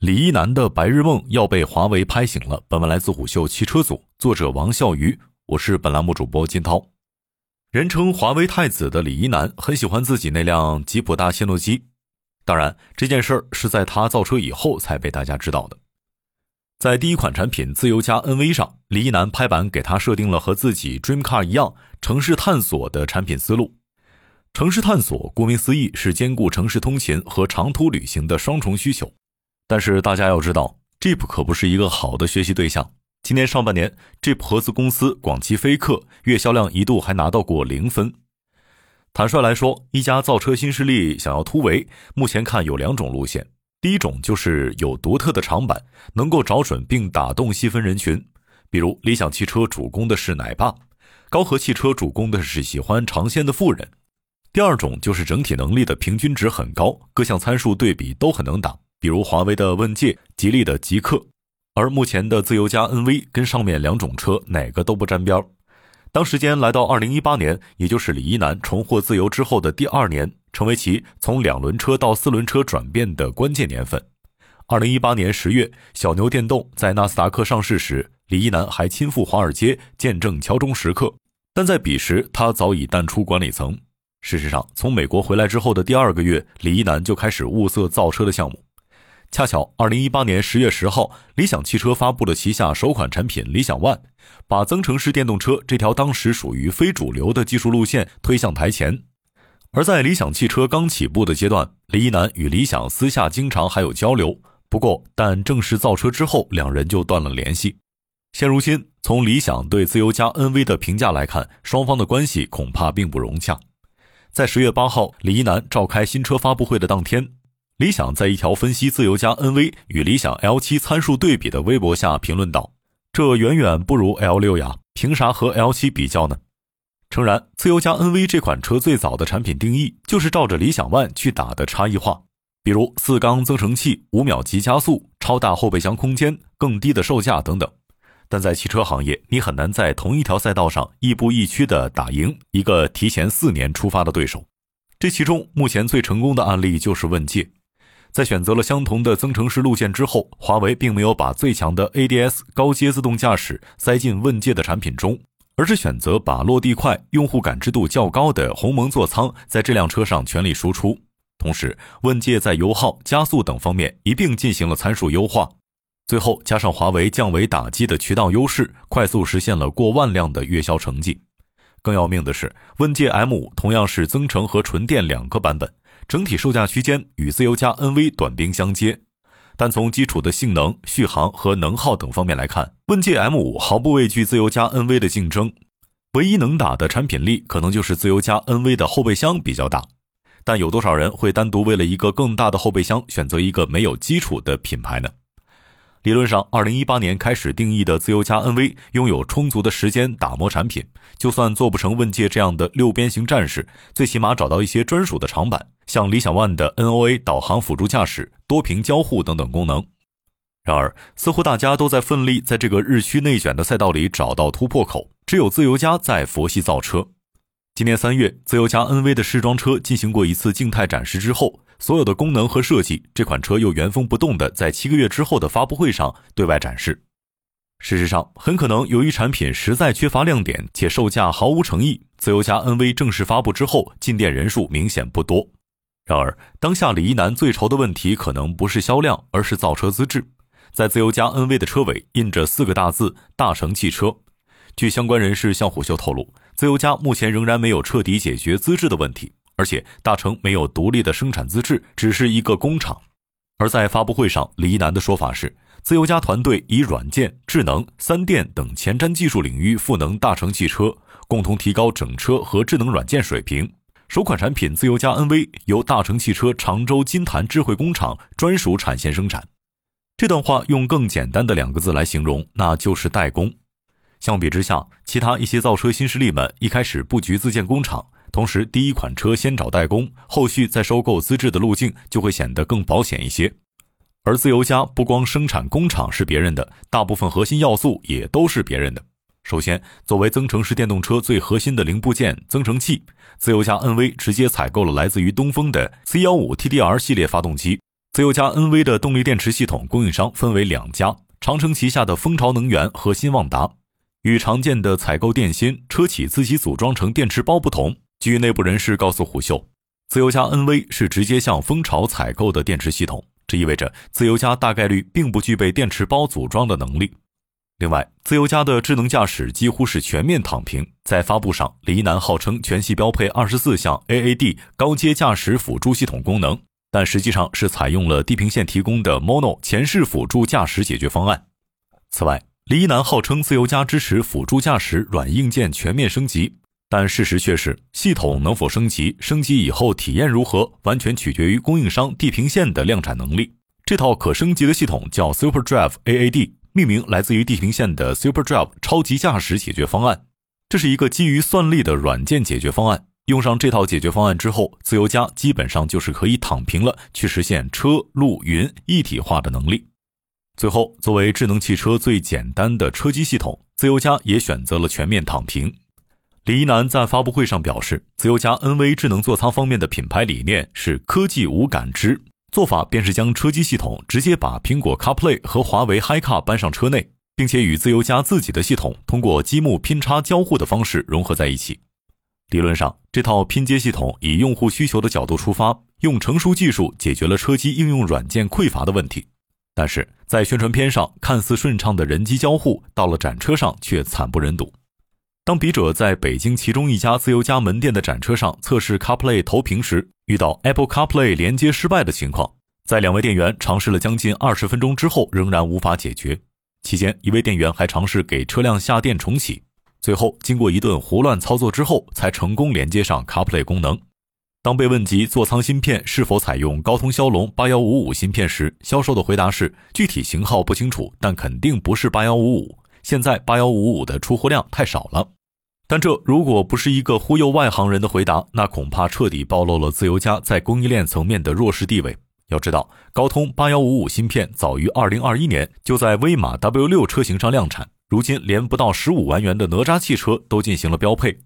李一男的白日梦要被华为拍醒了。本文来自虎嗅汽车组，作者王笑鱼，我是本栏目主播金涛。人称华为太子的李一男很喜欢自己那辆吉普大切诺基，当然这件事儿是在他造车以后才被大家知道的。在第一款产品自由家 NV 上，李一男拍板给他设定了和自己 Dream Car 一样城市探索的产品思路。城市探索顾名思义是兼顾城市通勤和长途旅行的双重需求。但是大家要知道，Jeep 可不是一个好的学习对象。今年上半年，Jeep 合资公司广汽菲克月销量一度还拿到过零分。坦率来说，一家造车新势力想要突围，目前看有两种路线。第一种就是有独特的长板，能够找准并打动细分人群，比如理想汽车主攻的是奶爸，高和汽车主攻的是喜欢尝鲜的富人。第二种就是整体能力的平均值很高，各项参数对比都很能打。比如华为的问界、吉利的极客，而目前的自由家 NV 跟上面两种车哪个都不沾边儿。当时间来到二零一八年，也就是李一男重获自由之后的第二年，成为其从两轮车到四轮车转变的关键年份。二零一八年十月，小牛电动在纳斯达克上市时，李一男还亲赴华尔街见证敲钟时刻，但在彼时他早已淡出管理层。事实上，从美国回来之后的第二个月，李一男就开始物色造车的项目。恰巧，二零一八年十月十号，理想汽车发布了旗下首款产品理想 ONE，把增程式电动车这条当时属于非主流的技术路线推向台前。而在理想汽车刚起步的阶段，李一男与理想私下经常还有交流，不过但正式造车之后，两人就断了联系。现如今，从理想对自由家 NV 的评价来看，双方的关系恐怕并不融洽。在十月八号，李一男召开新车发布会的当天。理想在一条分析自由家 NV 与理想 L7 参数对比的微博下评论道：“这远远不如 L6 呀，凭啥和 L7 比较呢？”诚然，自由家 NV 这款车最早的产品定义就是照着理想 ONE 去打的差异化，比如四缸增程器、五秒级加速、超大后备箱空间、更低的售价等等。但在汽车行业，你很难在同一条赛道上亦步亦趋地打赢一个提前四年出发的对手。这其中，目前最成功的案例就是问界。在选择了相同的增程式路线之后，华为并没有把最强的 ADS 高阶自动驾驶塞进问界的产品中，而是选择把落地快、用户感知度较高的鸿蒙座舱在这辆车上全力输出。同时，问界在油耗、加速等方面一并进行了参数优化。最后，加上华为降维打击的渠道优势，快速实现了过万辆的月销成绩。更要命的是，问界 M5 同样是增程和纯电两个版本。整体售价区间与自由家 NV 短兵相接，但从基础的性能、续航和能耗等方面来看，问界 M5 毫不畏惧自由家 NV 的竞争。唯一能打的产品力，可能就是自由家 NV 的后备箱比较大。但有多少人会单独为了一个更大的后备箱选择一个没有基础的品牌呢？理论上，二零一八年开始定义的自由家 NV 拥有充足的时间打磨产品，就算做不成问界这样的六边形战士，最起码找到一些专属的长板。像理想 ONE 的 NOA 导航辅助驾驶、多屏交互等等功能。然而，似乎大家都在奋力在这个日趋内卷的赛道里找到突破口，只有自由家在佛系造车。今年三月，自由家 NV 的试装车进行过一次静态展示之后，所有的功能和设计，这款车又原封不动的在七个月之后的发布会上对外展示。事实上，很可能由于产品实在缺乏亮点，且售价毫无诚意，自由家 NV 正式发布之后，进店人数明显不多。然而，当下李一男最愁的问题可能不是销量，而是造车资质。在自由家 NV 的车尾印着四个大字“大成汽车”。据相关人士向虎嗅透露，自由家目前仍然没有彻底解决资质的问题，而且大成没有独立的生产资质，只是一个工厂。而在发布会上，李一男的说法是，自由家团队以软件、智能、三电等前瞻技术领域赋能大成汽车，共同提高整车和智能软件水平。首款产品自由家 NV 由大成汽车常州金坛智慧工厂专属产线生产。这段话用更简单的两个字来形容，那就是代工。相比之下，其他一些造车新势力们一开始布局自建工厂，同时第一款车先找代工，后续再收购资质的路径就会显得更保险一些。而自由家不光生产工厂是别人的，大部分核心要素也都是别人的。首先，作为增程式电动车最核心的零部件增程器，自由家 NV 直接采购了来自于东风的 C15 TDR 系列发动机。自由家 NV 的动力电池系统供应商分为两家：长城旗下的蜂巢能源和新旺达。与常见的采购电芯、车企自己组装成电池包不同，据内部人士告诉虎嗅，自由家 NV 是直接向蜂巢采购的电池系统，这意味着自由家大概率并不具备电池包组装的能力。另外，自由家的智能驾驶几乎是全面躺平。在发布上，李一男号称全系标配二十四项 AAD 高阶驾驶辅助系统功能，但实际上是采用了地平线提供的 Mono 前视辅助驾驶解决方案。此外，李一男号称自由家支持辅助驾驶软硬件全面升级，但事实却是系统能否升级，升级以后体验如何，完全取决于供应商地平线的量产能力。这套可升级的系统叫 Super Drive AAD。命名来自于地平线的 Super Drive 超级驾驶解决方案，这是一个基于算力的软件解决方案。用上这套解决方案之后，自由家基本上就是可以躺平了，去实现车路云一体化的能力。最后，作为智能汽车最简单的车机系统，自由家也选择了全面躺平。李一男在发布会上表示，自由家 NV 智能座舱方面的品牌理念是科技无感知。做法便是将车机系统直接把苹果 CarPlay 和华为 HiCar 搬上车内，并且与自由家自己的系统通过积木拼插交互的方式融合在一起。理论上，这套拼接系统以用户需求的角度出发，用成熟技术解决了车机应用软件匮乏的问题。但是在宣传片上看似顺畅的人机交互，到了展车上却惨不忍睹。当笔者在北京其中一家自由家门店的展车上测试 CarPlay 投屏时，遇到 Apple CarPlay 连接失败的情况，在两位店员尝试了将近二十分钟之后，仍然无法解决。期间，一位店员还尝试给车辆下电重启，最后经过一顿胡乱操作之后，才成功连接上 CarPlay 功能。当被问及座舱芯片是否采用高通骁龙八幺五五芯片时，销售的回答是具体型号不清楚，但肯定不是八幺五五。现在八幺五五的出货量太少了。但这如果不是一个忽悠外行人的回答，那恐怕彻底暴露了自由家在供应链层面的弱势地位。要知道，高通八幺五五芯片早于二零二一年就在威马 W 六车型上量产，如今连不到十五万元的哪吒汽车都进行了标配。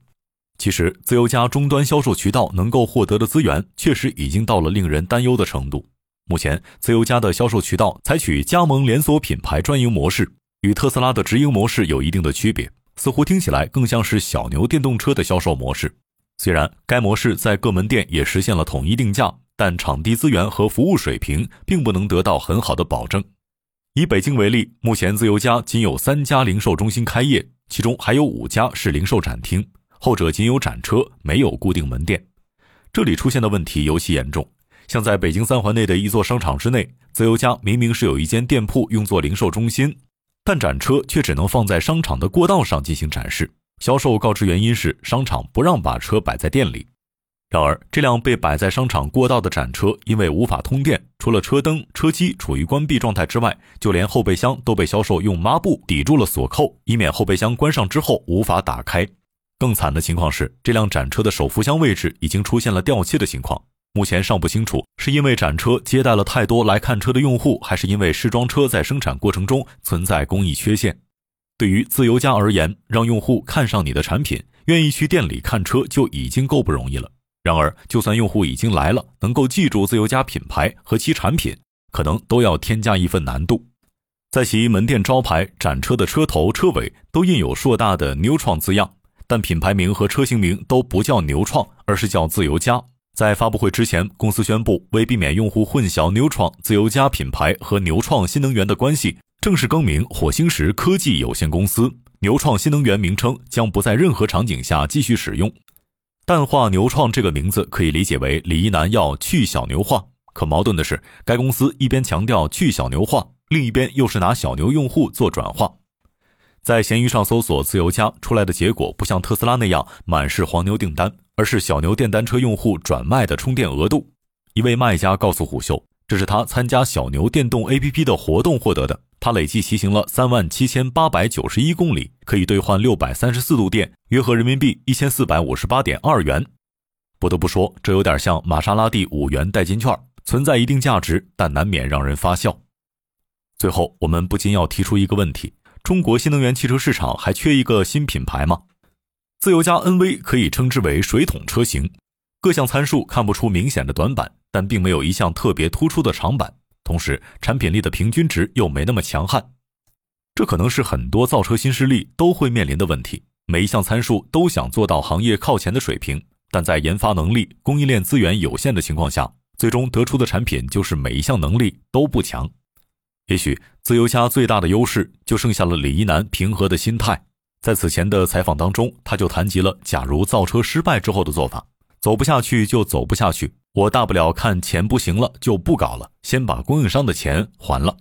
其实，自由家终端销售渠道能够获得的资源，确实已经到了令人担忧的程度。目前，自由家的销售渠道采取加盟连锁品牌专营模式，与特斯拉的直营模式有一定的区别。似乎听起来更像是小牛电动车的销售模式。虽然该模式在各门店也实现了统一定价，但场地资源和服务水平并不能得到很好的保证。以北京为例，目前自由家仅有三家零售中心开业，其中还有五家是零售展厅，后者仅有展车，没有固定门店。这里出现的问题尤其严重。像在北京三环内的一座商场之内，自由家明明是有一间店铺用作零售中心。但展车却只能放在商场的过道上进行展示，销售告知原因是商场不让把车摆在店里。然而，这辆被摆在商场过道的展车因为无法通电，除了车灯、车机处于关闭状态之外，就连后备箱都被销售用抹布抵住了锁扣，以免后备箱关上之后无法打开。更惨的情况是，这辆展车的手扶箱位置已经出现了掉漆的情况。目前尚不清楚，是因为展车接待了太多来看车的用户，还是因为试装车在生产过程中存在工艺缺陷。对于自由家而言，让用户看上你的产品，愿意去店里看车就已经够不容易了。然而，就算用户已经来了，能够记住自由家品牌和其产品，可能都要添加一份难度。在其门店招牌展车的车头、车尾都印有硕大的“牛创”字样，但品牌名和车型名都不叫牛创，而是叫自由家。在发布会之前，公司宣布为避免用户混淆牛创自由家品牌和牛创新能源的关系，正式更名火星石科技有限公司。牛创新能源名称将不在任何场景下继续使用。淡化牛创这个名字可以理解为李一男要去小牛化。可矛盾的是，该公司一边强调去小牛化，另一边又是拿小牛用户做转化。在闲鱼上搜索自由家出来的结果，不像特斯拉那样满是黄牛订单。而是小牛电单车用户转卖的充电额度。一位卖家告诉虎嗅，这是他参加小牛电动 APP 的活动获得的。他累计骑行了三万七千八百九十一公里，可以兑换六百三十四度电，约合人民币一千四百五十八点二元。不得不说，这有点像玛莎拉蒂五元代金券，存在一定价值，但难免让人发笑。最后，我们不禁要提出一个问题：中国新能源汽车市场还缺一个新品牌吗？自由家 NV 可以称之为水桶车型，各项参数看不出明显的短板，但并没有一项特别突出的长板，同时产品力的平均值又没那么强悍。这可能是很多造车新势力都会面临的问题。每一项参数都想做到行业靠前的水平，但在研发能力、供应链资源有限的情况下，最终得出的产品就是每一项能力都不强。也许自由家最大的优势就剩下了李一男平和的心态。在此前的采访当中，他就谈及了假如造车失败之后的做法：走不下去就走不下去，我大不了看钱不行了就不搞了，先把供应商的钱还了。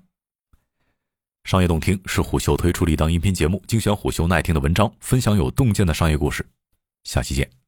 商业洞听是虎嗅推出的一档音频节目，精选虎嗅耐听的文章，分享有洞见的商业故事。下期见。